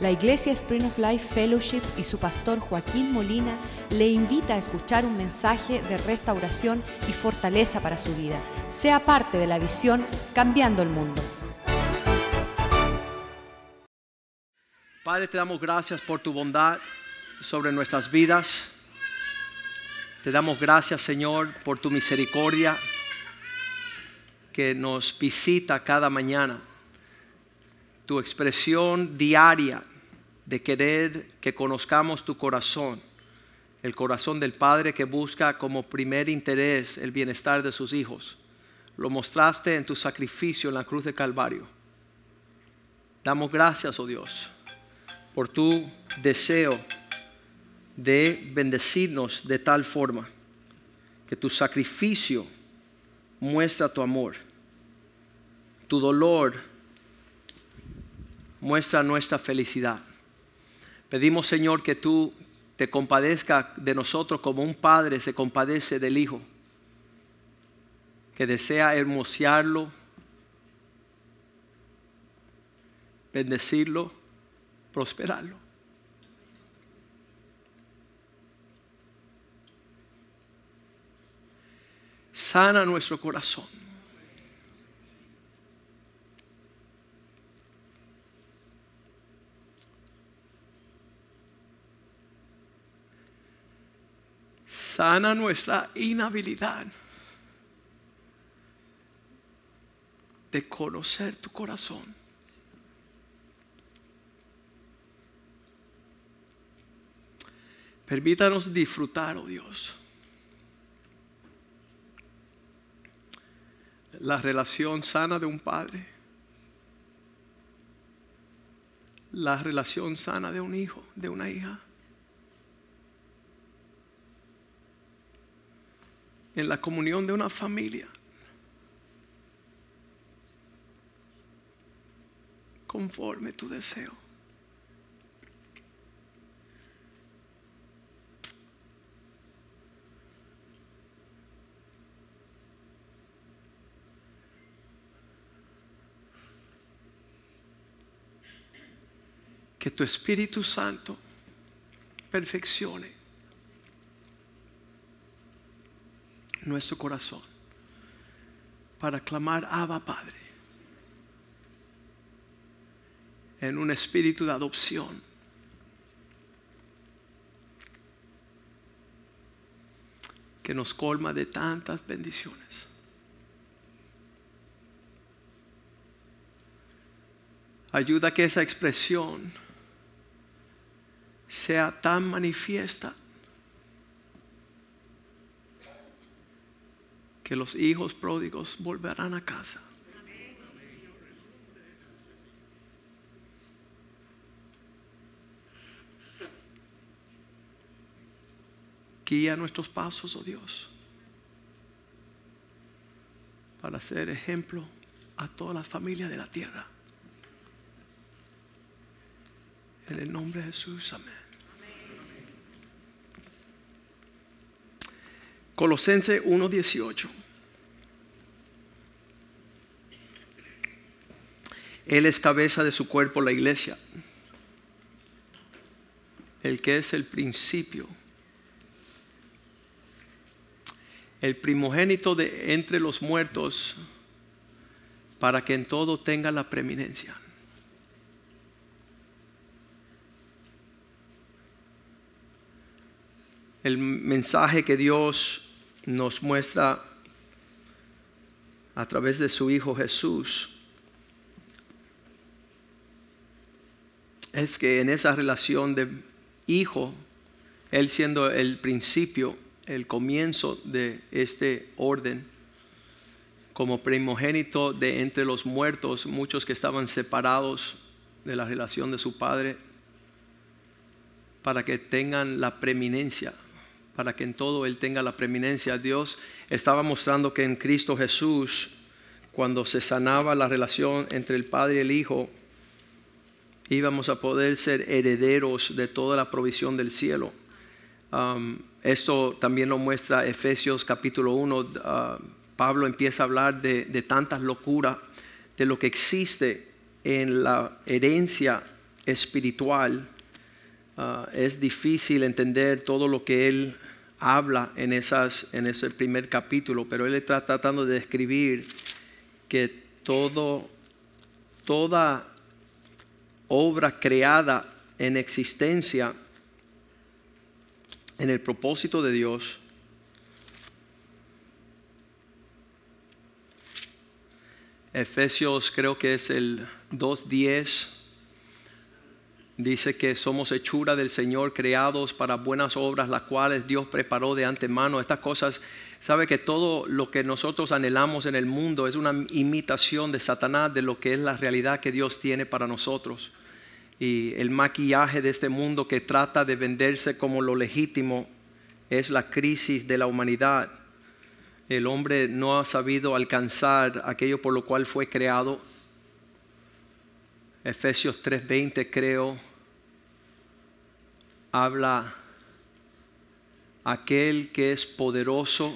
La Iglesia Spring of Life Fellowship y su pastor Joaquín Molina le invita a escuchar un mensaje de restauración y fortaleza para su vida. Sea parte de la visión Cambiando el Mundo. Padre, te damos gracias por tu bondad sobre nuestras vidas. Te damos gracias, Señor, por tu misericordia que nos visita cada mañana. Tu expresión diaria de querer que conozcamos tu corazón, el corazón del Padre que busca como primer interés el bienestar de sus hijos. Lo mostraste en tu sacrificio en la cruz de Calvario. Damos gracias, oh Dios, por tu deseo de bendecirnos de tal forma que tu sacrificio muestra tu amor, tu dolor muestra nuestra felicidad. Pedimos Señor que tú te compadezca de nosotros como un padre se compadece del hijo, que desea hermosearlo, bendecirlo, prosperarlo. sana nuestro corazón. Sana nuestra inhabilidad de conocer tu corazón. Permítanos disfrutar, oh Dios la relación sana de un padre, la relación sana de un hijo, de una hija. En la comunión de una familia. Conforme tu deseo. que tu Espíritu Santo perfeccione nuestro corazón para clamar Abba Padre en un espíritu de adopción. que nos colma de tantas bendiciones. Ayuda que esa expresión sea tan manifiesta que los hijos pródigos volverán a casa. Guía nuestros pasos, oh Dios, para ser ejemplo a toda la familia de la tierra. En el nombre de Jesús, amén. Colosense 1:18. Él es cabeza de su cuerpo, la iglesia, el que es el principio, el primogénito de entre los muertos, para que en todo tenga la preeminencia. El mensaje que Dios nos muestra a través de su Hijo Jesús es que en esa relación de hijo, Él siendo el principio, el comienzo de este orden, como primogénito de entre los muertos, muchos que estaban separados de la relación de su Padre, para que tengan la preeminencia para que en todo Él tenga la preeminencia. Dios estaba mostrando que en Cristo Jesús, cuando se sanaba la relación entre el Padre y el Hijo, íbamos a poder ser herederos de toda la provisión del cielo. Um, esto también lo muestra Efesios capítulo 1. Uh, Pablo empieza a hablar de, de tantas locuras, de lo que existe en la herencia espiritual, ah, es difícil entender todo lo que él habla en, esas, en ese primer capítulo, pero él está tratando de describir que todo, toda obra creada en existencia en el propósito de Dios Efesios creo que es el 2.10. Dice que somos hechura del Señor, creados para buenas obras, las cuales Dios preparó de antemano. Estas cosas, sabe que todo lo que nosotros anhelamos en el mundo es una imitación de Satanás de lo que es la realidad que Dios tiene para nosotros. Y el maquillaje de este mundo que trata de venderse como lo legítimo es la crisis de la humanidad el hombre no ha sabido alcanzar aquello por lo cual fue creado. Efesios 3:20 creo habla aquel que es poderoso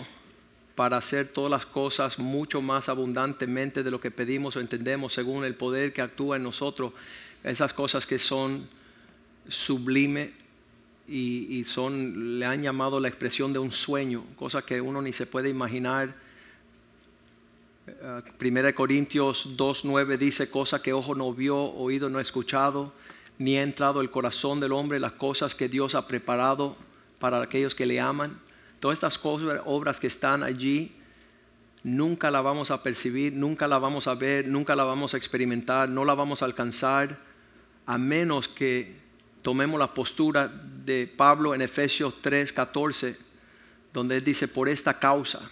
para hacer todas las cosas mucho más abundantemente de lo que pedimos o entendemos según el poder que actúa en nosotros. Esas cosas que son sublime y, son, le han llamado la expresión de un sueño, cosa que uno ni se puede imaginar. Uh, Primera Corintios 2.9 dice, cosa que ojo no vio, oído no ha escuchado, ni ha entrado el corazón del hombre, las cosas que Dios ha preparado para aquellos que le aman. Todas estas cosas, obras que están allí, nunca la vamos a percibir, nunca la vamos a ver, nunca la vamos a experimentar, no la vamos a alcanzar, a menos que tomemos la postura de Pablo en Efesios 3:14, donde él dice, por esta causa,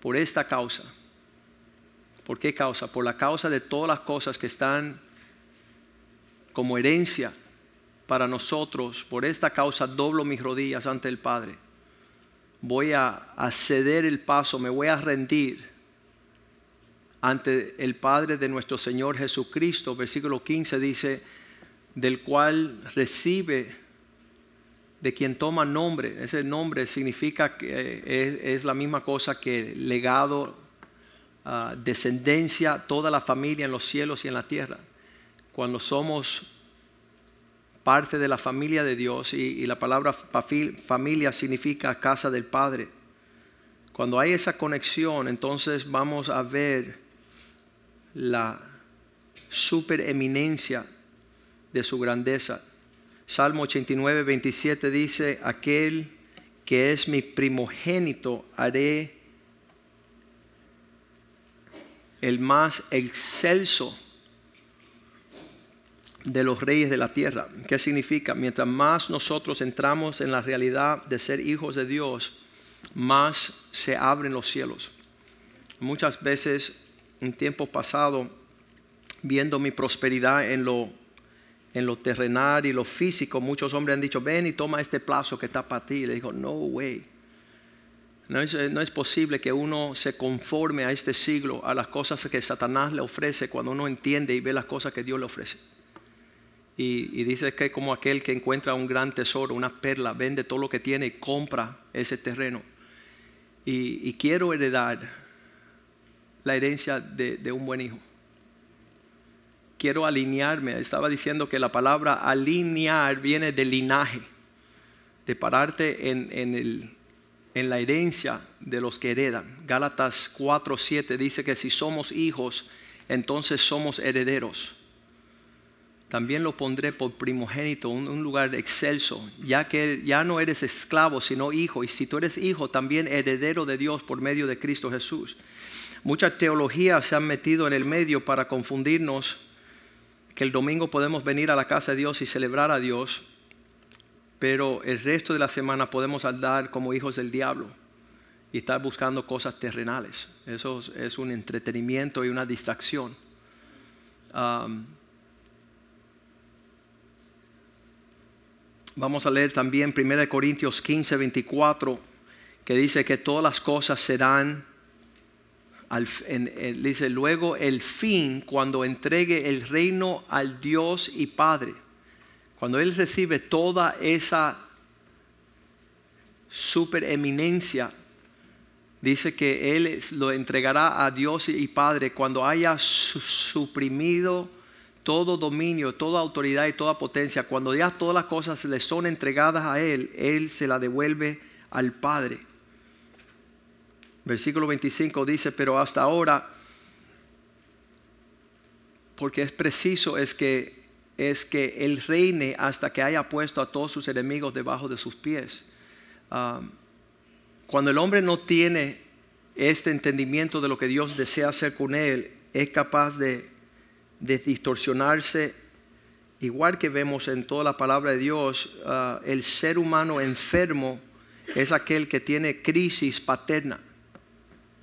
por esta causa. ¿Por qué causa? Por la causa de todas las cosas que están como herencia para nosotros. Por esta causa doblo mis rodillas ante el Padre. Voy a, ceder el paso, me voy a rendir ante el Padre de nuestro Señor Jesucristo. Versículo 15 dice, del cual recibe, de quien toma nombre. Ese nombre significa que es, la misma cosa que legado, ah, descendencia, toda la familia en los cielos y en la tierra. Cuando somos parte de la familia de Dios y, la palabra familia significa casa del Padre. Cuando hay esa conexión, entonces vamos a ver la supereminencia de su grandeza. Salmo 89, 27 dice, aquel que es mi primogénito haré el más excelso de los reyes de la tierra. ¿Qué significa? Mientras más nosotros entramos en la realidad de ser hijos de Dios, más se abren los cielos. Muchas veces en tiempos pasados, viendo mi prosperidad en lo en lo terrenal y lo físico, muchos hombres han dicho, ven y toma este plazo que está para ti. Y le digo, no way. No es, no es, posible que uno se conforme a este siglo, a las cosas que Satanás le ofrece cuando uno entiende y ve las cosas que Dios le ofrece. Y, dice que como aquel que encuentra un gran tesoro, una perla, vende todo lo que tiene y compra ese terreno. Y, quiero heredar la herencia de un buen hijo quiero alinearme. Estaba diciendo que la palabra alinear viene del linaje, de pararte en, la herencia de los que heredan. Gálatas 4:7 dice que si somos hijos, entonces somos herederos. También lo pondré por primogénito, un, un lugar excelso, ya que ya no eres esclavo, sino hijo. Y si tú eres hijo, también heredero de Dios por medio de Cristo Jesús. Muchas teologías se han metido en el medio para confundirnos que el domingo podemos venir a la casa de Dios y celebrar a Dios, pero el resto de la semana podemos andar como hijos del diablo y estar buscando cosas terrenales. Eso es un entretenimiento y una distracción. vamos a leer también 1 Corintios 15, 24, que dice que todas las cosas serán dice, luego el fin, cuando entregue el reino al Dios y Padre, cuando Él recibe toda esa supereminencia, dice que Él lo entregará a Dios y Padre cuando haya suprimido todo dominio, toda autoridad y toda potencia, cuando ya todas las cosas le son entregadas a Él, Él se la devuelve al Padre. Versículo 25 dice, pero hasta ahora, porque es preciso, es que, es que Él reine hasta que haya puesto a todos sus enemigos debajo de sus pies. Cuando el hombre no tiene este entendimiento de lo que Dios desea hacer con él, es capaz de, distorsionarse, igual que vemos en toda la palabra de Dios, ah, el ser humano enfermo es aquel que tiene crisis paterna.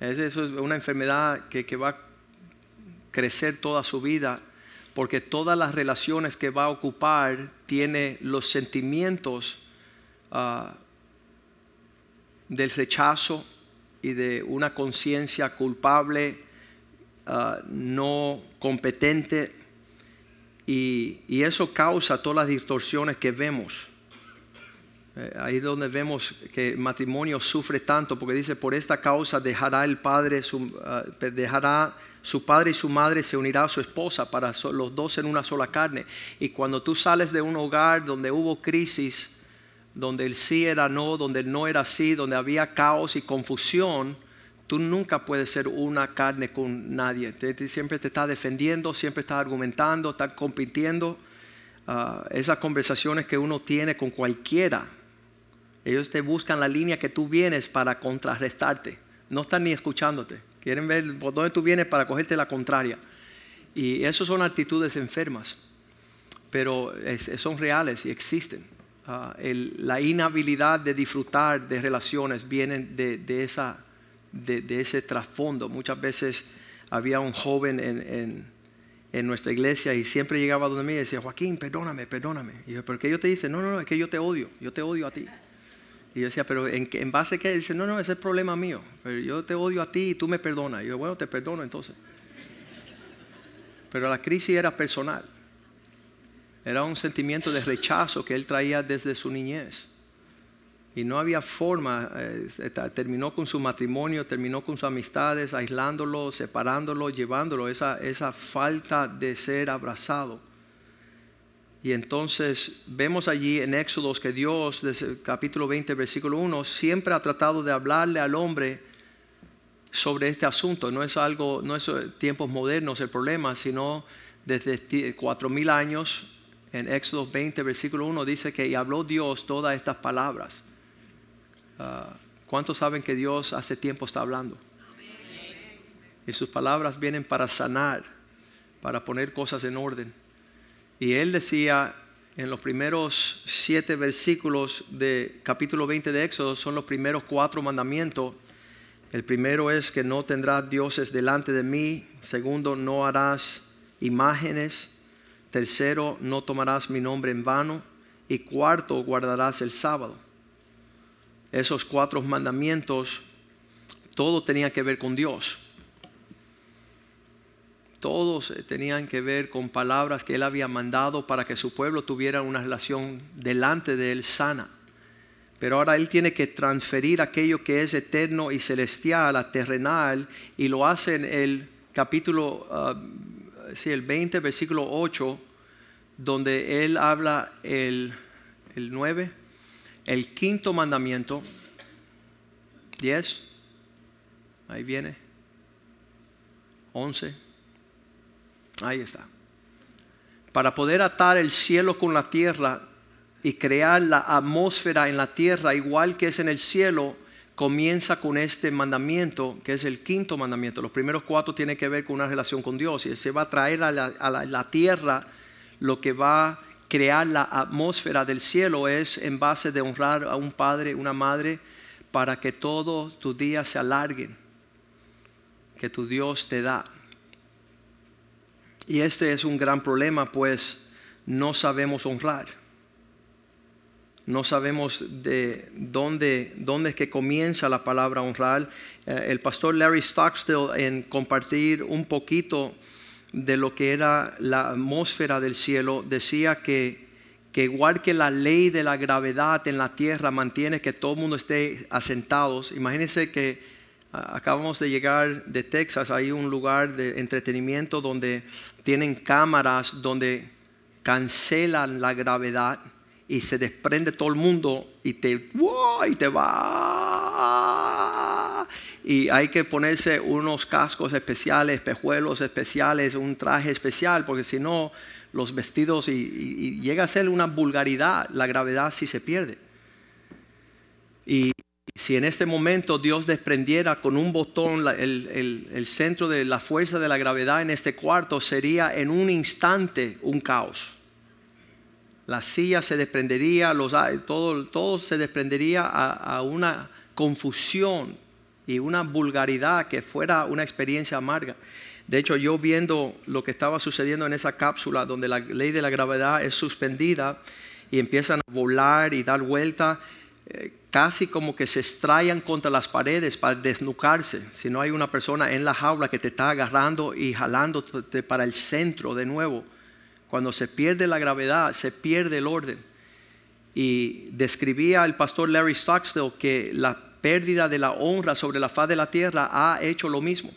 Eso es una enfermedad que, va a crecer toda su vida, porque todas las relaciones que va a ocupar tiene los sentimientos ah, del rechazo, y de una conciencia culpable, ah, no competente, y, eso causa todas las distorsiones que vemos. Eh, ahí es donde vemos que el matrimonio sufre tanto, porque dice, por esta causa dejará el padre, ah, dejará su padre y su madre, se unirá a su esposa para los dos en una sola carne. Y cuando tú sales de un hogar donde hubo crisis, donde el sí era no, donde el no era sí, donde había caos y confusión, tú nunca puedes ser una carne con nadie. siempre te está defendiendo, siempre está argumentando, está compitiendo. Ah, esas conversaciones que uno tiene con cualquiera, ellos te buscan la línea que tú vienes para contrarrestarte. No están ni escuchándote. Quieren ver por dónde tú vienes para cogerte la contraria. Y esas son actitudes enfermas, pero son reales y existen. Ah, la inhabilidad de disfrutar de relaciones viene de, ese trasfondo. Muchas veces había un joven en, nuestra iglesia y siempre llegaba donde mí y decía, Joaquín, perdóname, perdóname. Y yo, ¿pero qué yo te dice? No, no, no, es que yo te odio, yo te odio a ti. Y yo decía, ¿pero en, base a qué? Dice, no, no, ese es el problema mío. Pero yo te odio a ti y tú me perdonas. Y yo, bueno, te perdono entonces. Pero la crisis era personal. Era un sentimiento de rechazo que él traía desde su niñez. Y no había forma, eh, terminó con su matrimonio, terminó con sus amistades, aislándolo, separándolo, llevándolo, esa, esa falta de ser abrazado. Y entonces vemos allí en Éxodos que Dios, desde capítulo 20, versículo 1, siempre ha tratado de hablarle al hombre sobre este asunto. No es algo, no es tiempos modernos el problema, sino desde cuatro mil años en Éxodo 20, versículo 1, dice que y habló Dios todas estas palabras. Ah, ¿Cuántos saben que Dios hace tiempo está hablando? Y sus palabras vienen para sanar, para poner cosas en orden. Y él decía en los primeros siete versículos de capítulo 20 de Éxodo, son los primeros cuatro mandamientos. El primero es que no tendrás dioses delante de mí. Segundo, no harás imágenes Tercero, no tomarás mi nombre en vano. Y cuarto, guardarás el sábado. Esos cuatro mandamientos, todo tenía que ver con Dios. Todos tenían que ver con palabras que Él había mandado para que su pueblo tuviera una relación delante de Él sana. Pero ahora Él tiene que transferir aquello que es eterno y celestial a terrenal y lo hace en el capítulo ah, sí, el 20, versículo 8, donde él habla el, el 9, el quinto mandamiento, 10, ahí viene, 11, ahí está. Para poder atar el cielo con la tierra y crear la atmósfera en la tierra igual que es en el cielo, comienza con este mandamiento, que es el quinto mandamiento. Los primeros cuatro tienen que ver con una relación con Dios y se va a traer a la, tierra lo que va a crear la atmósfera del cielo es en base de honrar a un padre, una madre, para que todos tus días se alarguen, que tu Dios te da. Y este es un gran problema, pues no sabemos honrar no sabemos de dónde, dónde es que comienza la palabra honrar. Eh, el pastor Larry Stockstill en compartir un poquito de lo que era la atmósfera del cielo, decía que, que igual que la ley de la gravedad en la tierra mantiene que todo el mundo esté asentados, imagínense que acabamos de llegar de Texas, hay un lugar de entretenimiento donde tienen cámaras donde cancelan la gravedad y se desprende todo el mundo y te, ¡wow! y te va. Y hay que ponerse unos cascos especiales, espejuelos especiales, un traje especial, porque si no, los vestidos y, llega a ser una vulgaridad, la gravedad sí se pierde. Y si en este momento Dios desprendiera con un botón el, el- el centro de la fuerza de la gravedad en este cuarto, sería en un instante un caos. La silla se desprendería, los, todo, todo se desprendería a, a una confusión y una vulgaridad que fuera una experiencia amarga. De hecho, yo viendo lo que estaba sucediendo en esa cápsula donde la ley de la gravedad es suspendida y empiezan a volar y dar vuelta, casi como que se estrellan contra las paredes para desnucarse. Si no hay una persona en la jaula que te está agarrando y jalando para el centro de nuevo. Cuando se pierde la gravedad, se pierde el orden. Y describía el pastor Larry Stockstill que la pérdida de la honra sobre la faz de la tierra ha hecho lo mismo.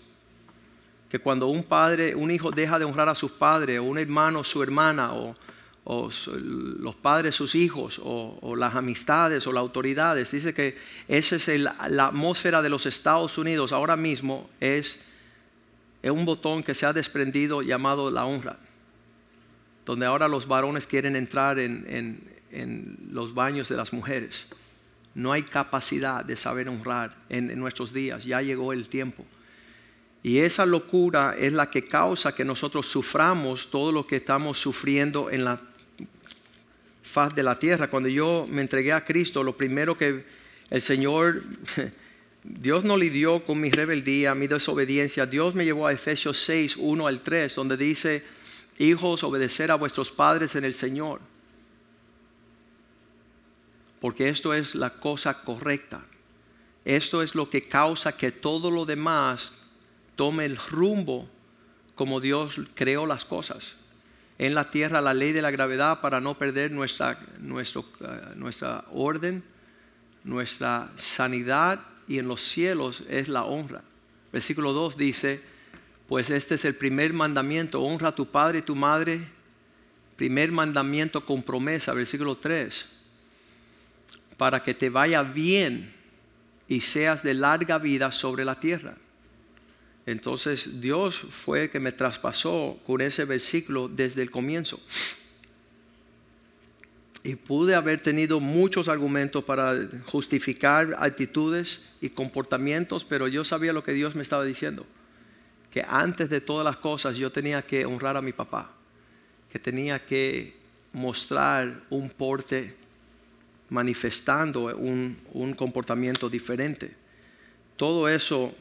Que cuando un padre, un hijo deja de honrar a sus padres, o un hermano su hermana, o, o los padres sus hijos, o, o las amistades, o las autoridades, dice que esa es el- la atmósfera de los Estados Unidos ahora mismo, es, es un botón que se ha desprendido llamado la honra donde ahora los varones quieren entrar en, en- en los baños de las mujeres. No hay capacidad de saber honrar en, en nuestros días, ya llegó el tiempo. Y esa locura es la que causa que nosotros suframos todo lo que estamos sufriendo en la faz de la tierra. Cuando yo me entregué a Cristo, lo primero que el Señor, Dios no lidió con mi rebeldía, mi desobediencia. Dios me llevó a Efesios 6, 1 al 3, donde dice, hijos, obedecer a vuestros padres en el Señor. Porque esto es la cosa correcta. Esto es lo que causa que todo lo demás tome el rumbo como Dios creó las cosas. En la tierra la ley de la gravedad para no perder nuestra, eh, nuestra orden, nuestra sanidad y en los cielos es la honra. Versículo 2 dice, pues este es el primer mandamiento, honra a tu padre y tu madre. Primer mandamiento con promesa, versículo 3, para que te vaya bien y seas de larga vida sobre la tierra. Entonces Dios fue que me traspasó con ese versículo desde el comienzo. Y pude haber tenido muchos argumentos para justificar actitudes y comportamientos, pero yo sabía lo que Dios me estaba diciendo. Que antes de todas las cosas yo tenía que honrar a mi papá, que tenía que mostrar un porte manifestando un, un comportamiento diferente. Todo eso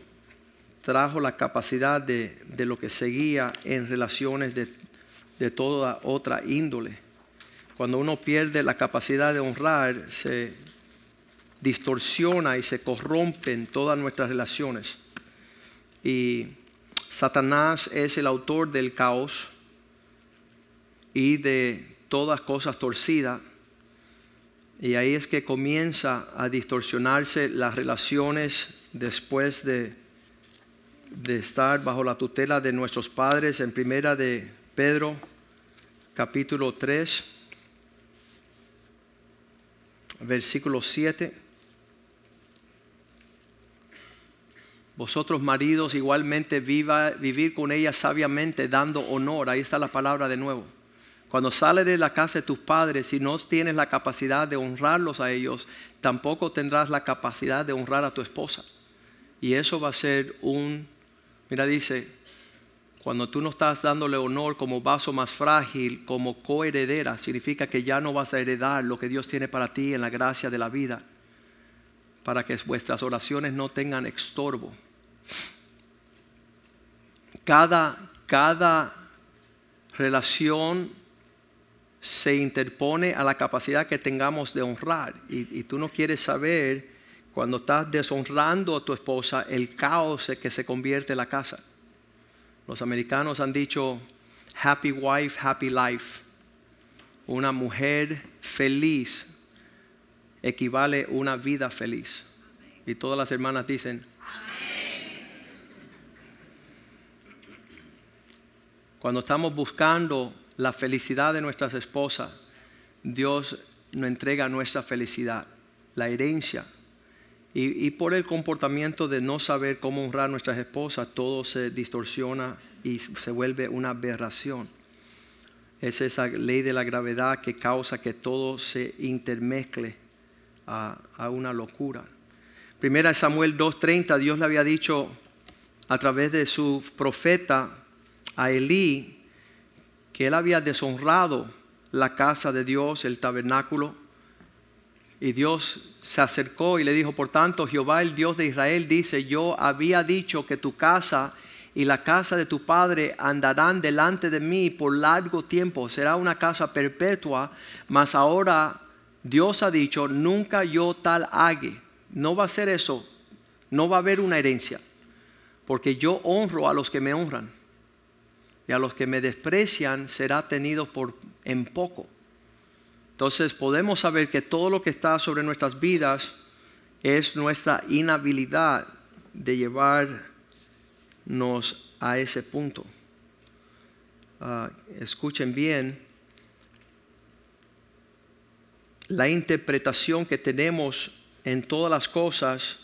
trajo la capacidad de, de lo que seguía en relaciones de, de toda otra índole. Cuando uno pierde la capacidad de honrar, se distorsiona y se corrompen todas nuestras relaciones. Y Satanás es el autor del caos y de todas cosas torcidas. Y ahí es que comienza a distorsionarse las relaciones después de, de estar bajo la tutela de nuestros padres. En primera de Pedro, capítulo 3, versículo 7. Vosotros maridos igualmente viva, vivir con ella sabiamente, dando honor. Ahí está la palabra de nuevo. Cuando sales de la casa de tus padres y no tienes la capacidad de honrarlos a ellos, tampoco tendrás la capacidad de honrar a tu esposa. Y eso va a ser un, mira, dice, cuando tú no estás dándole honor como vaso más frágil, como coheredera, significa que ya no vas a heredar lo que Dios tiene para ti en la gracia de la vida, para que vuestras oraciones no tengan estorbo. Cada, cada relación se interpone a la capacidad que tengamos de honrar. Y, y, tú no quieres saber cuando estás deshonrando a tu esposa, el caos es que se convierte en la casa. Los americanos han dicho, happy wife, happy life. Una mujer feliz equivale a una vida feliz. Y todas las hermanas dicen, Amén. cuando estamos buscando la felicidad de nuestras esposas, Dios nos entrega nuestra felicidad, la herencia y, por el comportamiento de no saber cómo honrar a nuestras esposas, todo se distorsiona y se vuelve una aberración. Es esa ley de la gravedad que causa que todo se intermezcle a, a una locura. Primera Samuel 2.30, Dios le había dicho a través de su profeta a Elí que él había deshonrado la casa de Dios, el tabernáculo. Y Dios se acercó y le dijo, por tanto, Jehová el Dios de Israel dice, yo había dicho que tu casa y la casa de tu padre andarán delante de mí por largo tiempo, será una casa perpetua, mas ahora Dios ha dicho, nunca yo tal hague, no va a ser eso, no va a haber una herencia, porque yo honro a los que me honran y a los que me desprecian será tenido por en poco. Entonces podemos saber que todo lo que está sobre nuestras vidas es nuestra inhabilidad de llevar nos a ese punto. Ah, escuchen bien, la interpretación que tenemos en todas las cosas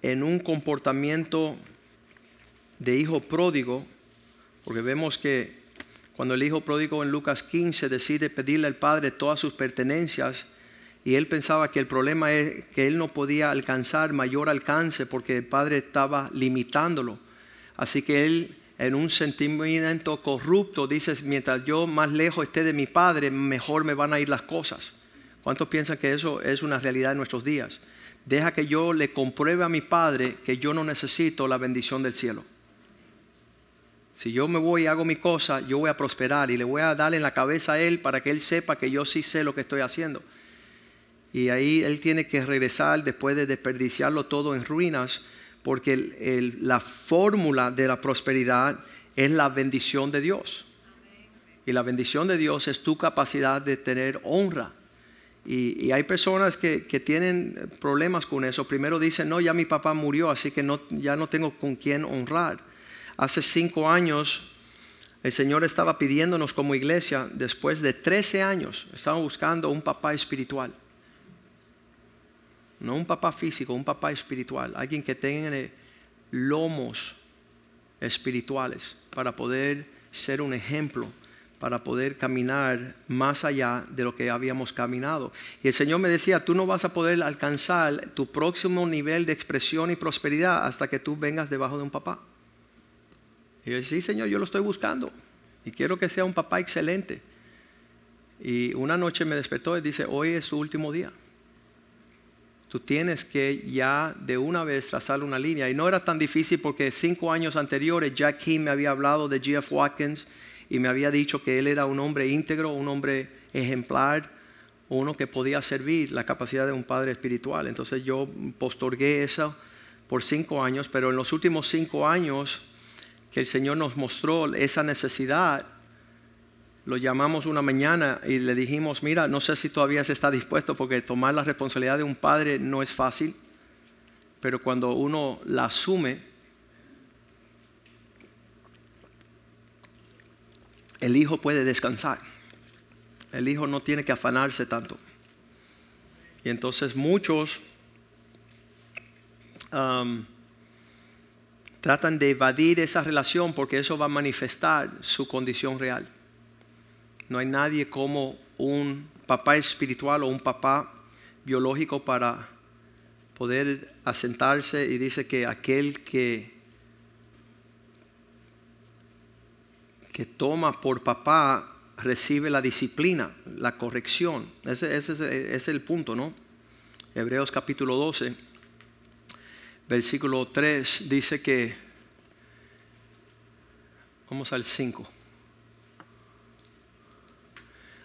en un comportamiento de hijo pródigo, porque vemos que cuando el hijo pródigo en Lucas 15 decide pedirle al padre todas sus pertenencias, y él pensaba que el problema es que él no podía alcanzar mayor alcance porque el padre estaba limitándolo. Así que él en un sentimiento corrupto dice, mientras yo más lejos esté de mi padre, mejor me van a ir las cosas. ¿Cuántos piensan que eso es una realidad en nuestros días? Deja que yo le compruebe a mi padre que yo no necesito la bendición del cielo. Si yo me voy y hago mi cosa, yo voy a prosperar y le voy a darle en la cabeza a él para que él sepa que yo sí sé lo que estoy haciendo. Y ahí él tiene que regresar después de desperdiciarlo todo en ruinas porque la fórmula de la prosperidad es la bendición de Dios. Y la bendición de Dios es tu capacidad de tener honra. Y, hay personas que, tienen problemas con eso. Primero dicen, no, ya mi papá murió, así que ya no tengo con quién honrar. Hace cinco años el Señor estaba pidiéndonos como iglesia, después de 13 años, estamos buscando un papá espiritual. No un papá físico, un papá espiritual. Alguien que tenga lomos espirituales para poder ser un ejemplo, para poder caminar más allá de lo que habíamos caminado. Y el Señor me decía, tú no vas a poder alcanzar tu próximo nivel de expresión y prosperidad hasta que tú vengas debajo de un papá. Y yo sí, Señor, yo lo estoy buscando. Y quiero que sea un papá excelente. Y una noche me despertó y dice, hoy es su último día tú tienes que ya de una vez trazar una línea. Y no era tan difícil porque cinco años anteriores Jack King me había hablado de Jeff Watkins y me había dicho que él era un hombre íntegro, un hombre ejemplar, uno que podía servir la capacidad de un padre espiritual. Entonces yo postorgué eso por cinco años, pero en los últimos cinco años que el Señor nos mostró esa necesidad, lo llamamos una mañana y le dijimos, mira, no sé si todavía se está dispuesto porque tomar la responsabilidad de un padre no es fácil, pero cuando uno la asume, el hijo puede descansar. El hijo no tiene que afanarse tanto. Y entonces muchos um, tratan de evadir esa relación porque eso va a manifestar su condición real. No hay nadie como un papá espiritual o un papá biológico para poder asentarse y dice que aquel que, que toma por papá recibe la disciplina, la corrección. Ese, es el punto, ¿no? Hebreos capítulo 12, versículo 3 dice que, vamos al 5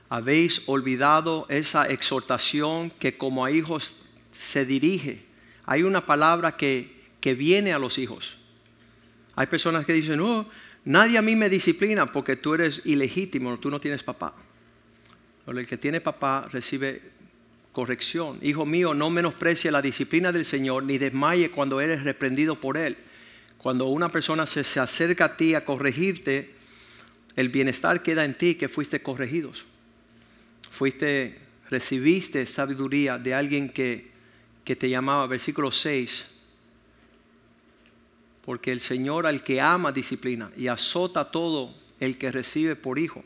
habéis olvidado esa exhortación que como a hijos se dirige. Hay una palabra que, que viene a los hijos. Hay personas que dicen, no, nadie a mí me disciplina porque tú eres ilegítimo, tú no tienes papá. El que tiene papá recibe corrección. Hijo mío, no menosprecie la disciplina del Señor ni desmaye cuando eres reprendido por Él. Cuando una persona se, se acerca a ti a corregirte, el bienestar queda en ti que fuiste corregidos. Fuiste, recibiste sabiduría de alguien que, que te llamaba, versículo 6. Porque el Señor al que ama disciplina y azota todo el que recibe por hijo.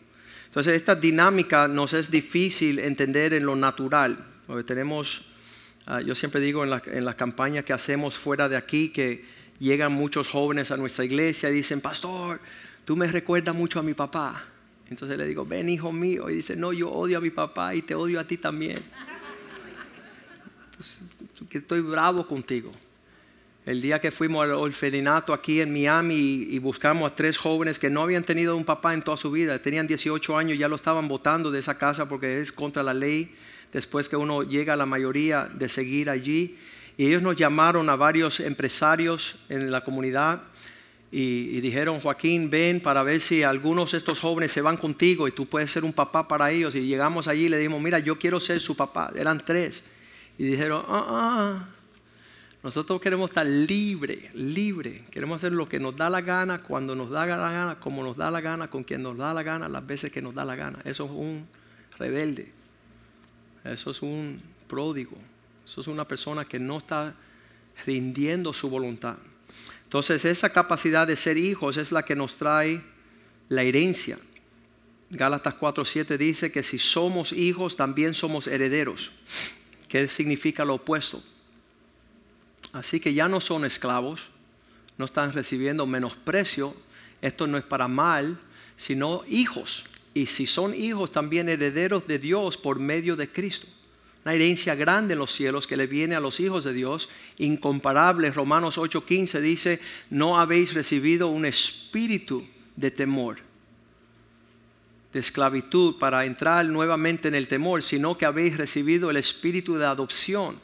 Entonces esta dinámica nos es difícil entender en lo natural. Tenemos, ah, yo siempre digo en la, en la campaña que hacemos fuera de aquí que llegan muchos jóvenes a nuestra iglesia y dicen, pastor, tú me recuerdas mucho a mi papá. Entonces le digo, ven hijo mío. Y dice, no, yo odio a mi papá y te odio a ti también. Entonces, estoy bravo contigo. El día que fuimos al orfanato aquí en Miami y, buscamos a tres jóvenes que no habían tenido un papá en toda su vida, tenían 18 años, ya lo estaban votando de esa casa porque es contra la ley, después que uno llega a la mayoría de seguir allí. Y ellos nos llamaron a varios empresarios en la comunidad y, dijeron, Joaquín, ven para ver si algunos de estos jóvenes se van contigo y tú puedes ser un papá para ellos. Y llegamos allí y le dijimos, mira, yo quiero ser su papá. Eran tres. Y dijeron, ah, ah, nosotros queremos estar libre, libre. Queremos hacer lo que nos da la gana, cuando nos da la gana, como nos da la gana, con quien nos da la gana, las veces que nos da la gana. Eso es un rebelde. Eso es un pródigo. Eso es una persona que no está rindiendo su voluntad. Entonces esa capacidad de ser hijos es la que nos trae la herencia. Gálatas 4:7 dice que si somos hijos también somos herederos. ¿Qué significa lo opuesto? Así que ya no son esclavos, no están recibiendo menosprecio. Esto no es para mal, sino hijos. Y si son hijos, también herederos de Dios por medio de Cristo una herencia grande en los cielos que le viene a los hijos de Dios, incomparable. Romanos 8:15 dice, no habéis recibido un espíritu de temor, de esclavitud para entrar nuevamente en el temor, sino que habéis recibido el espíritu de adopción,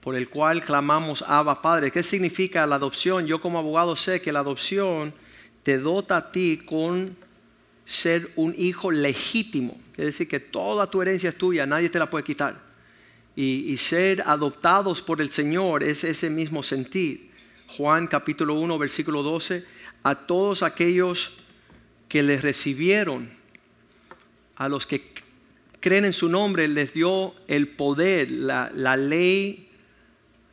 por el cual clamamos Abba Padre. ¿Qué significa la adopción? Yo como abogado sé que la adopción te dota a ti con ser un hijo legítimo. Quiere decir que toda tu herencia es tuya, nadie te la puede quitar. Y, ser adoptados por el Señor es ese mismo sentir. Juan capítulo 1, versículo 12, a todos aquellos que les recibieron, a los que creen en su nombre, les dio el poder, la, la ley,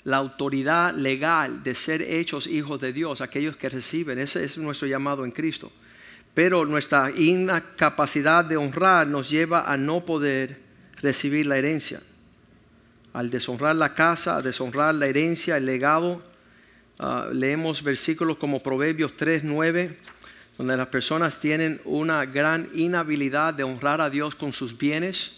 la autoridad legal de ser hechos hijos de Dios, aquellos que reciben. Ese es nuestro llamado en Cristo pero nuestra incapacidad de honrar nos lleva a no poder recibir la herencia. Al deshonrar la casa, a deshonrar la herencia, el legado, ah, leemos versículos como Proverbios 3, 9, donde las personas tienen una gran inhabilidad de honrar a Dios con sus bienes.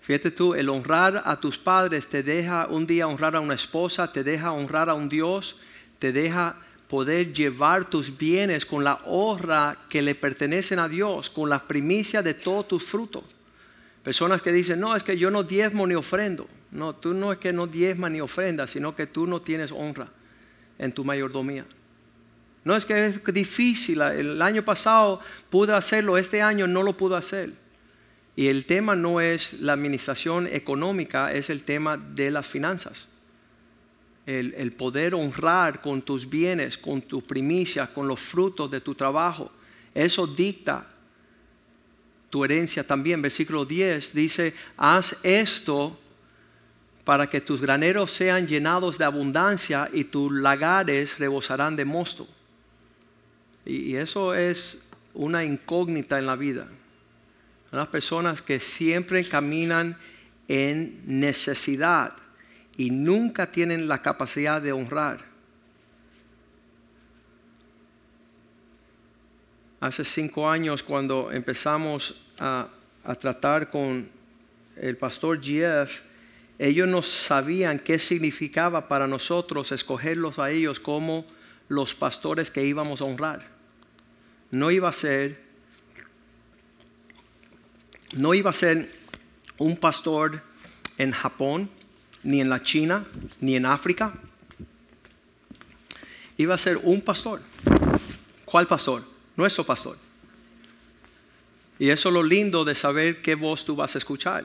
Fíjate tú, el honrar a tus padres te deja un día honrar a una esposa, te deja honrar a un Dios, te deja poder llevar tus bienes con la honra que le pertenecen a Dios, con las primicias de todos tus frutos. Personas que dicen, no, es que yo no diezmo ni ofrendo. No, tú no es que no diezmas ni ofrendas, sino que tú no tienes honra en tu mayordomía. No es que es difícil, el año pasado pude hacerlo, este año no lo pude hacer. Y el tema no es la administración económica, es el tema de las finanzas el, poder honrar con tus bienes, con tus primicias, con los frutos de tu trabajo. Eso dicta tu herencia también. Versículo 10 dice, haz esto para que tus graneros sean llenados de abundancia y tus lagares rebosarán de mosto. Y, eso es una incógnita en la vida. Las personas que siempre caminan en necesidad y nunca tienen la capacidad de honrar. Hace cinco años cuando empezamos a, tratar con el pastor GF, ellos no sabían qué significaba para nosotros escogerlos a ellos como los pastores que íbamos a honrar. No iba a ser, no iba a ser un pastor en Japón, ni en la China, ni en África. Iba a ser un pastor. ¿Cuál pastor? Nuestro pastor. Y eso es lo lindo de saber qué voz tú vas a escuchar.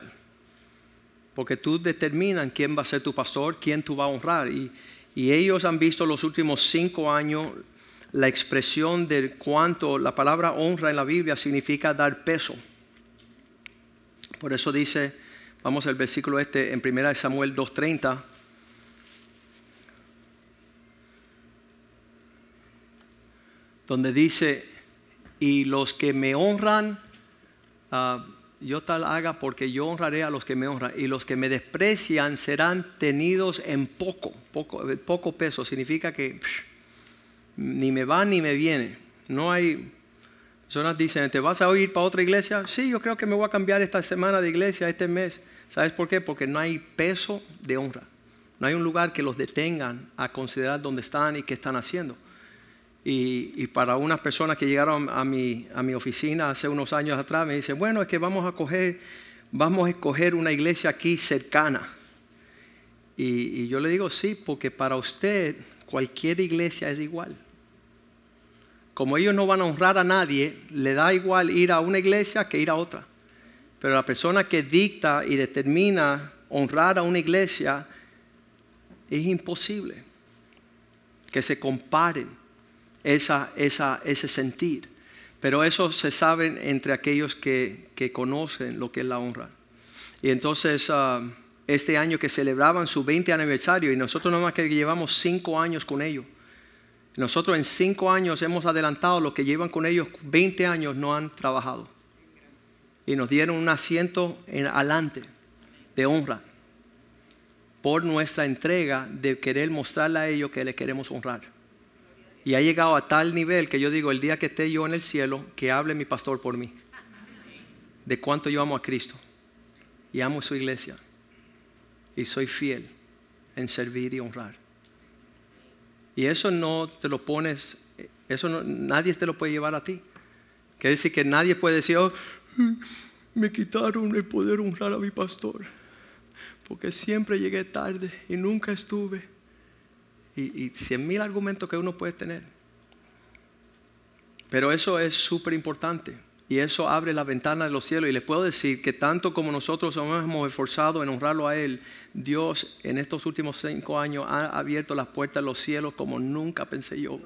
Porque tú determinas quién va a ser tu pastor, quién tú vas a honrar. Y, ellos han visto los últimos cinco años la expresión de cuánto la palabra honra en la Biblia significa dar peso. Por eso dice, vamos al versículo este en 1 Samuel 2.30. Donde dice, y los que me honran, ah, yo tal haga porque yo honraré a los que me honran y los que me desprecian serán tenidos en poco, poco, poco peso. Significa que ni me va ni me viene. No hay personas dicen, ¿te vas a ir para otra iglesia? Sí, yo creo que me voy a cambiar esta semana de iglesia, este mes. ¿Sabes por qué? Porque no hay peso de honra. No hay un lugar que los detengan a considerar dónde están y qué están haciendo. Y, para unas personas que llegaron a mi, a mi oficina hace unos años atrás, me dicen, bueno, es que vamos a coger, vamos a escoger una iglesia aquí cercana. Y, y yo le digo, sí, porque para usted cualquier iglesia es igual. Como ellos no van a honrar a nadie, le da igual ir a una iglesia que ir a otra. Pero la persona que dicta y determina honrar a una iglesia, es imposible que se comparen esa, esa, ese sentir. Pero eso se sabe entre aquellos que, conocen lo que es la honra. Y entonces, ah, este año que celebraban su 20 aniversario, y nosotros nomás que llevamos 5 años con ellos. Nosotros en 5 años hemos adelantado lo que llevan con ellos 20 años no han trabajado. Y nos dieron un asiento en adelante de honra por nuestra entrega de querer mostrarle a ellos que les queremos honrar. Y ha llegado a tal nivel que yo digo, el día que esté yo en el cielo, que hable mi pastor por mí. De cuánto yo amo a Cristo. Y amo su iglesia. Y soy fiel en servir y honrar. Y eso no te lo pones, eso no, nadie te lo puede llevar a ti. Quiere decir que nadie puede decir, oh, me quitaron el poder honrar a mi pastor. Porque siempre llegué tarde y nunca estuve y, cien mil argumentos que uno puede tener. Pero eso es súper importante y eso abre la ventana de los cielos. Y les puedo decir que tanto como nosotros nos hemos esforzado en honrarlo a Él, Dios en estos últimos cinco años ha abierto las puertas de los cielos como nunca pensé yo.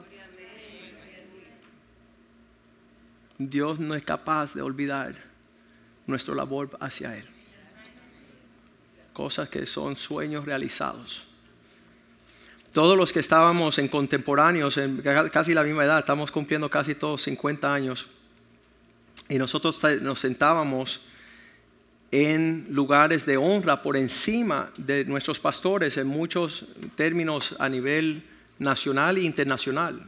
Dios no es capaz de olvidar nuestro labor hacia Él. Cosas que son sueños realizados todos los que estábamos en contemporáneos, en casi la misma edad, estamos cumpliendo casi todos 50 años, y nosotros nos sentábamos en lugares de honra por encima de nuestros pastores en muchos términos a nivel nacional e internacional.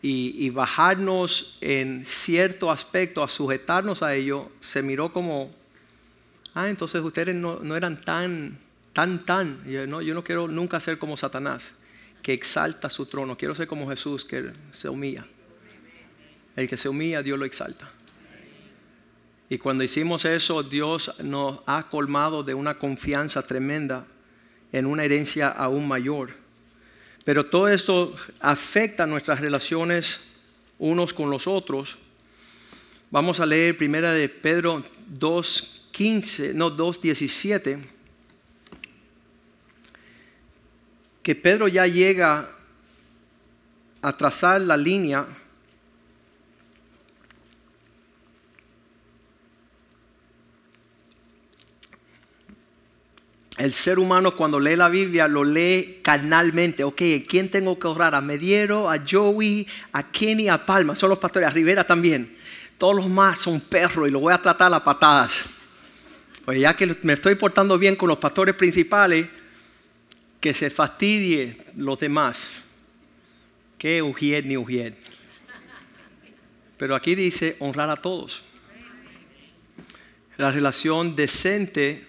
Y, bajarnos en cierto aspecto a sujetarnos a ello, se miró como, ah, entonces ustedes no, no eran tan tan, tan. Yo no, yo no quiero nunca ser como Satanás, que exalta su trono. Quiero ser como Jesús, que se humilla. El que se humilla, Dios lo exalta. Y cuando hicimos eso, Dios nos ha colmado de una confianza tremenda en una herencia aún mayor. Pero todo esto afecta nuestras relaciones unos con los otros. Vamos a leer primera de Pedro 2.15, no 2.17 que Pedro ya llega a trazar la línea El ser humano cuando lee la Biblia lo lee carnalmente. Ok, ¿quién tengo que honrar? A Mediero, a Joey, a Kenny, a Palma. Son los pastores, a Rivera también. Todos los más son perros y los voy a tratar a patadas. Pues ya que me estoy portando bien con los pastores principales, que se fastidie los demás. Que ujier ni ujier. Pero aquí dice honrar a todos. La relación decente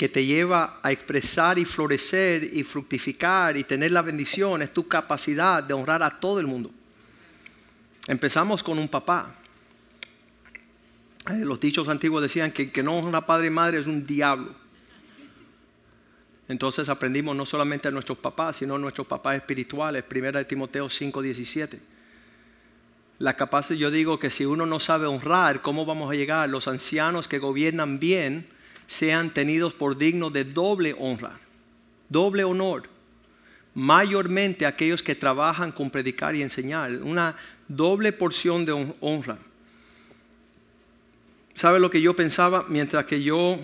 que te lleva a expresar y florecer y fructificar y tener la bendición es tu capacidad de honrar a todo el mundo. Empezamos con un papá. Eh, los dichos antiguos decían que que no honra padre y madre es un diablo. Entonces aprendimos no solamente a nuestros papás, sino a nuestros papás espirituales. Primera de Timoteo 5:17. La capaz, yo digo que si uno no sabe honrar, ¿cómo vamos a llegar? Los ancianos que gobiernan bien sean tenidos por dignos de doble honra, doble honor, mayormente aquellos que trabajan con predicar y enseñar, una doble porción de honra. ¿Sabe lo que yo pensaba? Mientras que yo,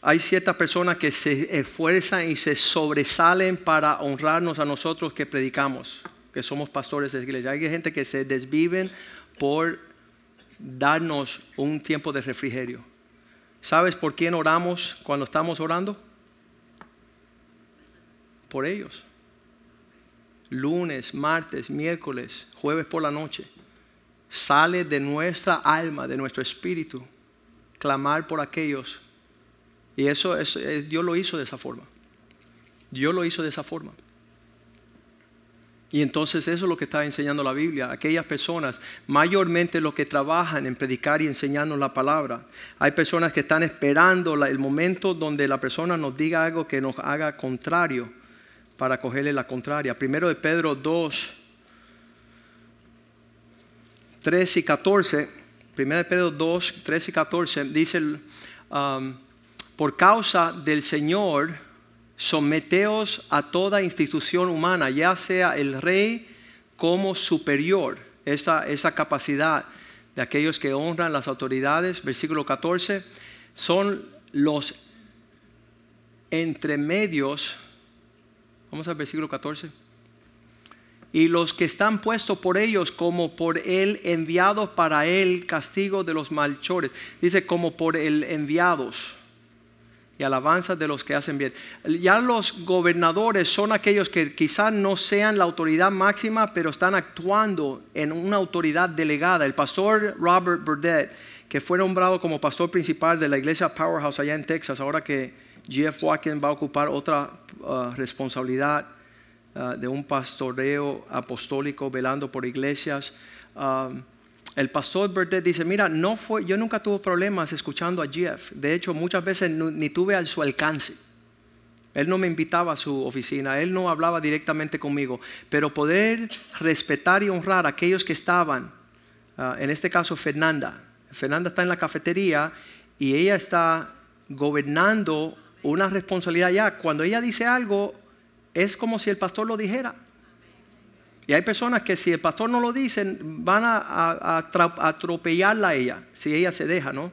hay ciertas personas que se esfuerzan y se sobresalen para honrarnos a nosotros que predicamos, que somos pastores de iglesia. Hay gente que se desviven por darnos un tiempo de refrigerio. ¿Sabes por quién oramos cuando estamos orando? Por ellos. Lunes, martes, miércoles, jueves por la noche. Sale de nuestra alma, de nuestro espíritu, clamar por aquellos. Y eso, es, Dios lo hizo de esa forma. Dios lo hizo de esa forma. Y entonces eso es lo que está enseñando la Biblia. Aquellas personas, mayormente los que trabajan en predicar y enseñarnos la palabra. Hay personas que están esperando el momento donde la persona nos diga algo que nos haga contrario para cogerle la contraria. Primero de Pedro 2, 3 y 14. Primero de Pedro 2, 3 y 14 dice, um, por causa del Señor, someteos a toda institución humana, ya sea el rey como superior, esa, esa capacidad de aquellos que honran las autoridades, versículo 14, son los entremedios, vamos al versículo 14, y los que están puestos por ellos como por él enviados para él castigo de los malchores, dice como por el enviados y alabanza de los que hacen bien. Ya los gobernadores son aquellos que quizás no sean la autoridad máxima, pero están actuando en una autoridad delegada. El pastor Robert Burdett, que fue nombrado como pastor principal de la iglesia Powerhouse allá en Texas, ahora que Jeff Watkins va a ocupar otra uh, responsabilidad uh, de un pastoreo apostólico velando por iglesias. Um, el pastor Burdett dice, mira, no fue, yo nunca tuve problemas escuchando a Jeff. De hecho, muchas veces ni tuve a su alcance. Él no me invitaba a su oficina, él no hablaba directamente conmigo, pero poder respetar y honrar a aquellos que estaban, ah, en este caso Fernanda. Fernanda está en la cafetería y ella está gobernando una responsabilidad ya. Cuando ella dice algo, es como si el pastor lo dijera. Y hay personas que si el pastor no lo dice, van a, atropellarla a ella, si ella se deja, ¿no?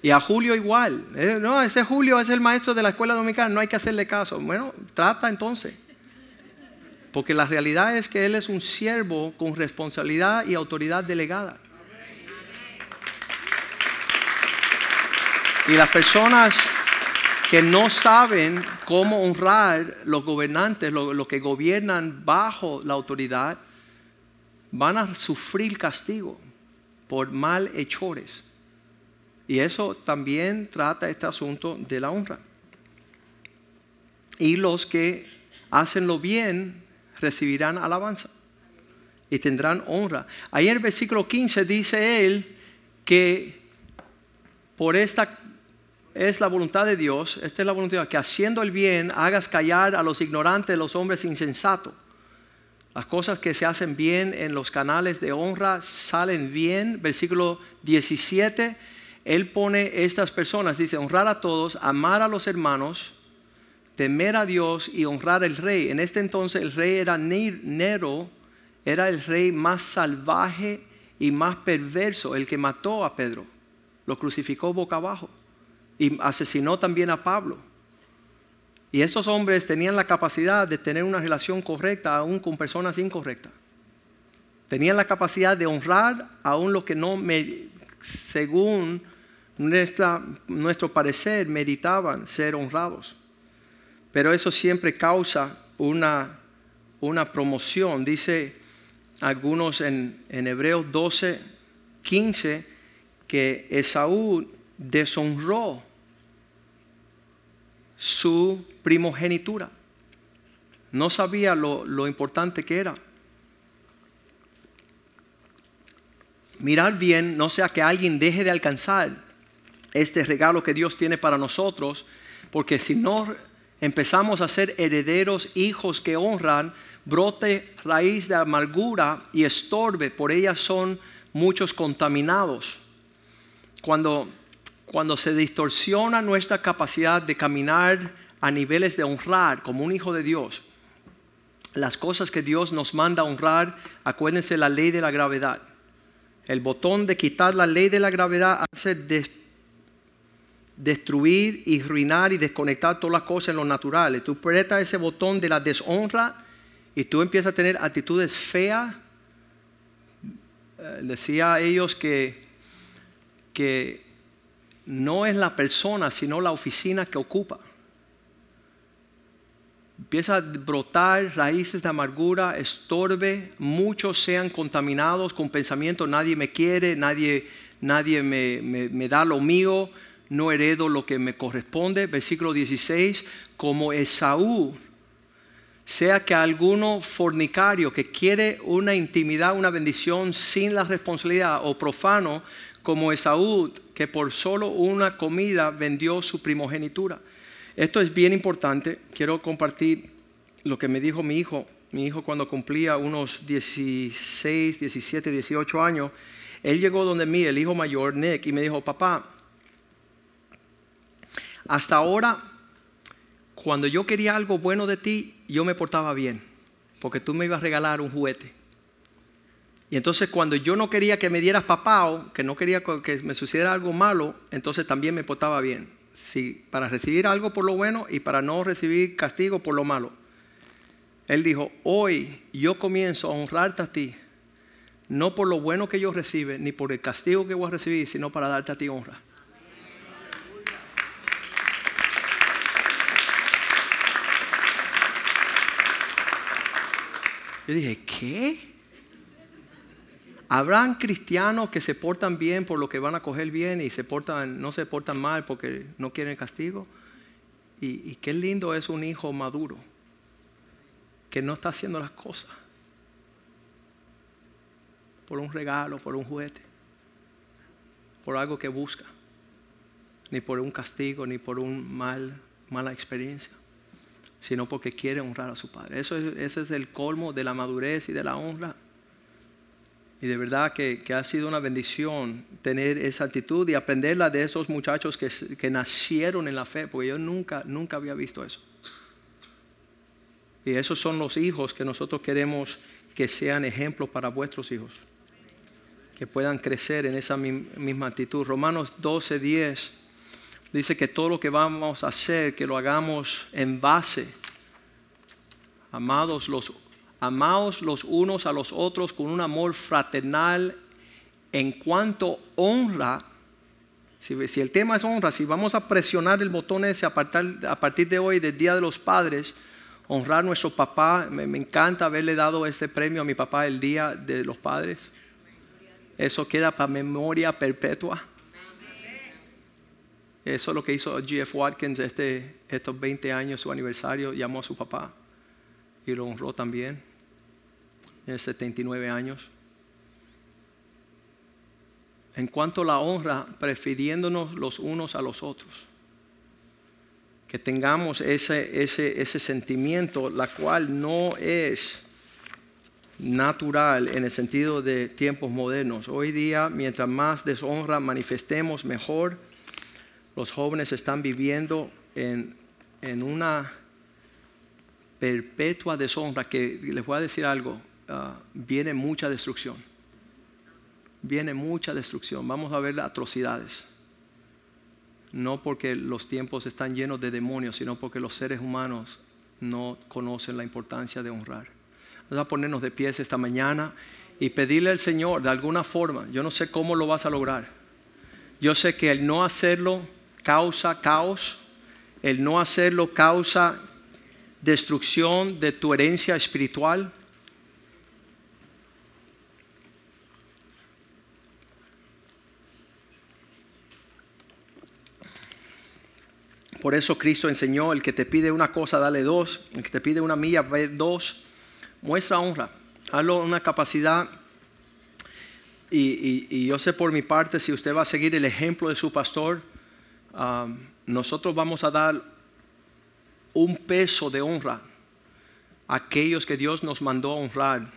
Y a Julio igual. Eh, no, ese Julio es el maestro de la escuela dominicana, no hay que hacerle caso. Bueno, trata entonces. Porque la realidad es que él es un siervo con responsabilidad y autoridad delegada. Y las personas que no saben cómo honrar los gobernantes, los, que gobiernan bajo la autoridad, van a sufrir castigo por malhechores. Y eso también trata este asunto de la honra. Y los que hacen lo bien recibirán alabanza y tendrán honra. Ahí en el versículo 15 dice él que por esta es la voluntad de Dios, esta es la voluntad que haciendo el bien hagas callar a los ignorantes, los hombres insensatos. Las cosas que se hacen bien en los canales de honra salen bien. Versículo 17, Él pone estas personas, dice, honrar a todos, amar a los hermanos, temer a Dios y honrar al rey. En este entonces el rey era Nero, era el rey más salvaje y más perverso, el que mató a Pedro, lo crucificó boca abajo y asesinó también a Pablo. Y estos hombres tenían la capacidad de tener una relación correcta aún con personas incorrectas. Tenían la capacidad de honrar aún lo que no, según nuestro parecer, meritaban ser honrados. Pero eso siempre causa una, una promoción. Dice algunos en, en Hebreos 12, 15, que Esaú deshonró su primogenitura. No sabía lo, importante que era. Mirar bien, no sea que alguien deje de alcanzar este regalo que Dios tiene para nosotros, porque si no empezamos a ser herederos, hijos que honran, brote raíz de amargura y estorbe, por ellas son muchos contaminados. Cuando cuando se distorsiona nuestra capacidad de caminar a niveles de honrar como un hijo de Dios, las cosas que Dios nos manda honrar, acuérdense la ley de la gravedad. El botón de quitar la ley de la gravedad hace destruir y ruinar y desconectar todas las cosas en lo natural. Tú apretas ese botón de la deshonra y tú empiezas a tener actitudes feas. Eh, decía a ellos que, que no es la persona, sino la oficina que ocupa. Empieza a brotar raíces de amargura, estorbe, muchos sean contaminados con pensamiento, nadie me quiere, nadie, nadie me, me da lo mío, no heredo lo que me corresponde. Versículo 16, como Esaú, sea que alguno fornicario que quiere una intimidad, una bendición sin la responsabilidad, o profano como Esaú, que por solo una comida vendió su primogenitura. Esto es bien importante. Quiero compartir lo que me dijo mi hijo. Mi hijo cuando cumplía unos 16, 17, 18 años, él llegó donde mí, el hijo mayor, Nick, y me dijo, papá, hasta ahora, cuando yo quería algo bueno de ti, yo me portaba bien, porque tú me ibas a regalar un juguete. Y entonces cuando yo no quería que me dieras papao, que no quería que me sucediera algo malo, entonces también me portaba bien. Sí, para recibir algo por lo bueno y para no recibir castigo por lo malo. Él dijo, hoy yo comienzo a honrarte a ti, no por lo bueno que yo recibe, ni por el castigo que voy a recibir, sino para darte a ti honra. Yo dije, ¿qué? Habrán cristianos que se portan bien por lo que van a coger bien y se portan, no se portan mal porque no quieren castigo. Y, qué lindo es un hijo maduro que no está haciendo las cosas por un regalo, por un juguete, por algo que busca, ni por un castigo, ni por una mal, mala experiencia sino porque quiere honrar a su padre. Eso es, ese es el colmo de la madurez y de la honra. Y de verdad que, ha sido una bendición tener esa actitud y aprenderla de esos muchachos que, que, nacieron en la fe, porque yo nunca, nunca había visto eso. Y esos son los hijos que nosotros queremos que sean ejemplos para vuestros hijos, que puedan crecer en esa misma actitud. Romanos 12, 10 dice que todo lo que vamos a hacer, que lo hagamos en base, amados los, amados los unos a los otros con un amor fraternal en cuanto honra. Si, el tema es honra, si vamos a presionar el botón ese a partir, a partir de hoy, del Día de los Padres, honrar a nuestro papá, me, encanta haberle dado este premio a mi papá el Día de los Padres. Eso queda para memoria perpetua. Eso es lo que hizo G.F. Watkins este, estos 20 años, su aniversario, llamó a su papá y lo honró también, 79 años. En cuanto a la honra, prefiriéndonos los unos a los otros. Que tengamos ese, ese, ese sentimiento, la cual no es natural en el sentido de tiempos modernos. Hoy día, mientras más deshonra manifestemos, mejor los jóvenes están viviendo en, una perpetua deshonra que les voy a decir algo, ah, viene mucha destrucción. Viene mucha destrucción. Vamos a ver atrocidades. No porque los tiempos están llenos de demonios, sino porque los seres humanos no conocen la importancia de honrar. Vamos a ponernos de pies esta mañana y pedirle al Señor de alguna forma, yo no sé cómo lo vas a lograr. Yo sé que el no hacerlo causa caos, el no hacerlo causa destrucción de tu herencia espiritual. Por eso Cristo enseñó, el que te pide una cosa, dale dos, el que te pide una milla, ve dos. Muestra honra, hazlo una capacidad. Y, yo sé por mi parte, si usted va a seguir el ejemplo de su pastor, nosotros vamos a dar un peso de honra a aquellos que Dios nos mandó a honrar,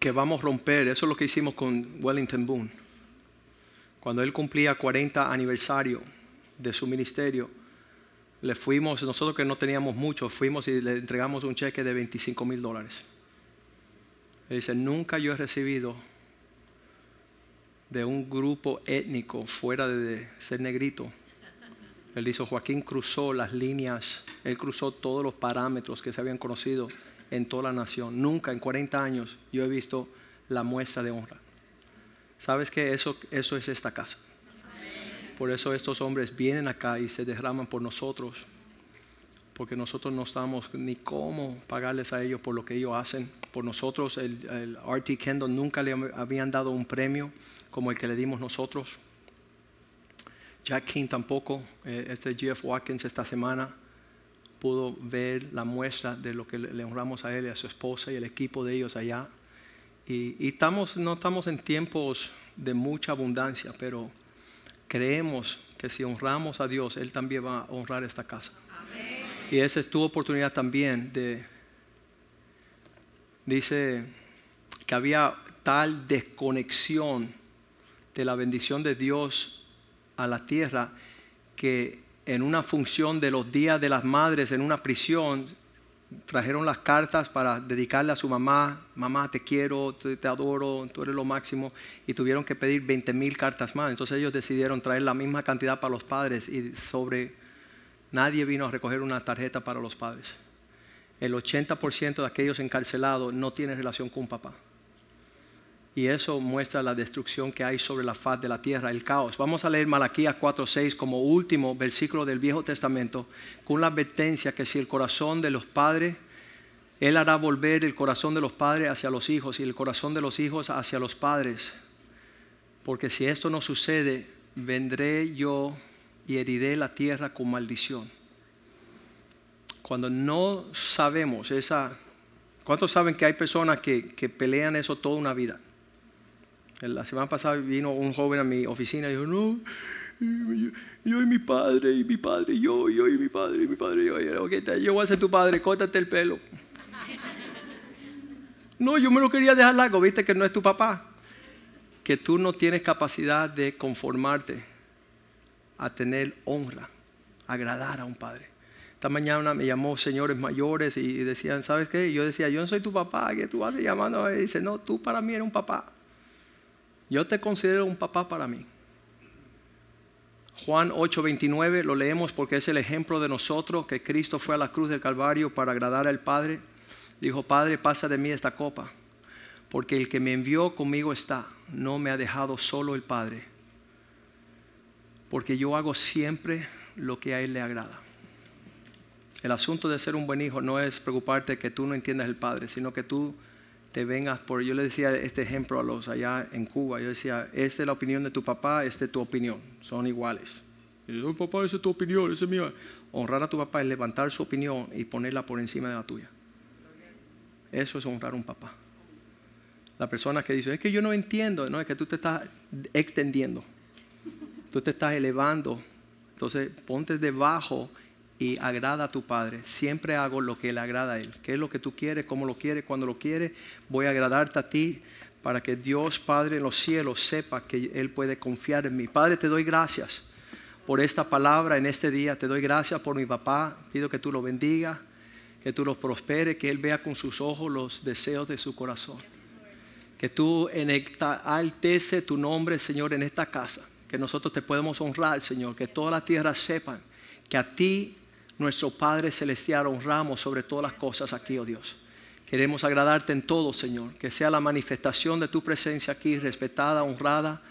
que vamos a romper. Eso es lo que hicimos con Wellington Boone. Cuando él cumplía 40 aniversario de su ministerio, le fuimos, nosotros que no teníamos mucho, fuimos y le entregamos un cheque de 25 mil dólares. Él dice, nunca yo he recibido de un grupo étnico fuera de ser negrito. Él dijo, Joaquín cruzó las líneas, él cruzó todos los parámetros que se habían conocido en toda la nación. Nunca en 40 años yo he visto la muestra de honra. ¿Sabes qué? Eso, eso es esta casa. Por eso estos hombres vienen acá y se derraman por nosotros, porque nosotros no estamos ni cómo pagarles a ellos por lo que ellos hacen. Por nosotros, el, el RT Kendall nunca le habían dado un premio como el que le dimos nosotros. Jack King tampoco, eh, este Jeff Watkins esta semana pudo ver la muestra de lo que le honramos a él y a su esposa y el equipo de ellos allá. Y, y estamos, no estamos en tiempos de mucha abundancia, pero creemos que si honramos a Dios, Él también va a honrar esta casa. Y esa es tu oportunidad también de, dice que había tal desconexión de la bendición de Dios a la tierra que en una función de los días de las madres en una prisión trajeron las cartas para dedicarle a su mamá, mamá te quiero, te, adoro, tú eres lo máximo, y tuvieron que pedir 20 mil cartas más. Entonces ellos decidieron traer la misma cantidad para los padres y sobre nadie vino a recoger una tarjeta para los padres. El 80% de aquellos encarcelados no tienen relación con un papá. Y eso muestra la destrucción que hay sobre la faz de la tierra, el caos. Vamos a leer Malaquías 4:6 como último versículo del Viejo Testamento, con la advertencia que si el corazón de los padres, Él hará volver el corazón de los padres hacia los hijos y el corazón de los hijos hacia los padres. Porque si esto no sucede, vendré yo y heriré la tierra con maldición. Cuando no sabemos esa... ¿Cuántos saben que hay personas que, que pelean eso toda una vida? La semana pasada vino un joven a mi oficina y dijo, no, yo, y mi padre, y mi padre, yo, yo y mi padre, y mi padre, yo, yo, yo voy a ser tu padre, córtate el pelo. no, yo me lo quería dejar largo, viste que no es tu papá. Que tú no tienes capacidad de conformarte a tener honra, agradar a un padre. Esta mañana me llamó señores mayores y decían, ¿sabes qué? yo decía, yo no soy tu papá, que tú vas llamando. Y dice, no, tú para mí eres un papá. Yo te considero un papá para mí. Juan 8:29 lo leemos porque es el ejemplo de nosotros que Cristo fue a la cruz del Calvario para agradar al Padre. Dijo, Padre, pasa de mí esta copa, porque el que me envió conmigo está, no me ha dejado solo el Padre, porque yo hago siempre lo que a Él le agrada. El asunto de ser un buen hijo no es preocuparte que tú no entiendas el Padre, sino que tú te vengas por... Yo le decía este ejemplo a los allá en Cuba. Yo decía, esta es la opinión de tu papá, esta es tu opinión. Son iguales. Y yo, papá, esa es tu opinión, esa es mía. Honrar a tu papá es levantar su opinión y ponerla por encima de la tuya. Eso es honrar a un papá. La persona que dice, es que yo no entiendo, no, es que tú te estás extendiendo. Tú te estás elevando. Entonces, ponte debajo y agrada a tu Padre. Siempre hago lo que le agrada a Él. ¿Qué es lo que tú quieres? ¿Cómo lo quieres? ¿Cuándo lo quieres? Voy a agradarte a ti para que Dios Padre en los cielos sepa que Él puede confiar en mí. Padre, te doy gracias por esta palabra en este día. Te doy gracias por mi papá. Pido que tú lo bendiga, que tú lo prospere, que Él vea con sus ojos los deseos de su corazón. Que tú altece tu nombre, Señor, en esta casa. Que nosotros te podemos honrar, Señor. Que toda la tierra sepan que a ti nuestro Padre Celestial, honramos sobre todas las cosas aquí, oh Dios. Queremos agradarte en todo, Señor. Que sea la manifestación de tu presencia aquí, respetada, honrada,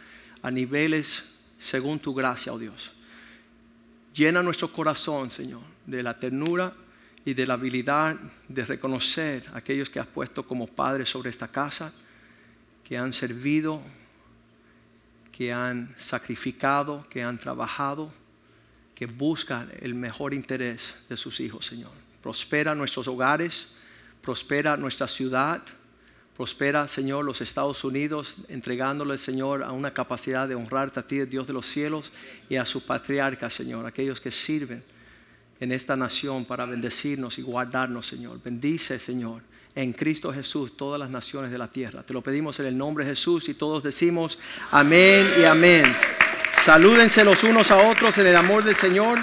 a niveles según tu gracia, oh Dios. Llena nuestro corazón, Señor, de la ternura y de la habilidad de reconocer a aquellos que has puesto como padres sobre esta casa, que han servido, que han sacrificado, que han trabajado que buscan el mejor interés de sus hijos, Señor. Prospera nuestros hogares, prospera nuestra ciudad, prospera, Señor, los Estados Unidos, entregándole, Señor, a una capacidad de honrarte a ti, Dios de los cielos, y a su patriarca, Señor, aquellos que sirven en esta nación para bendecirnos y guardarnos, Señor. Bendice, Señor, en Cristo Jesús todas las naciones de la tierra. Te lo pedimos en el nombre de Jesús y todos decimos amén y amén. Salúdense los unos a otros en el amor del Señor.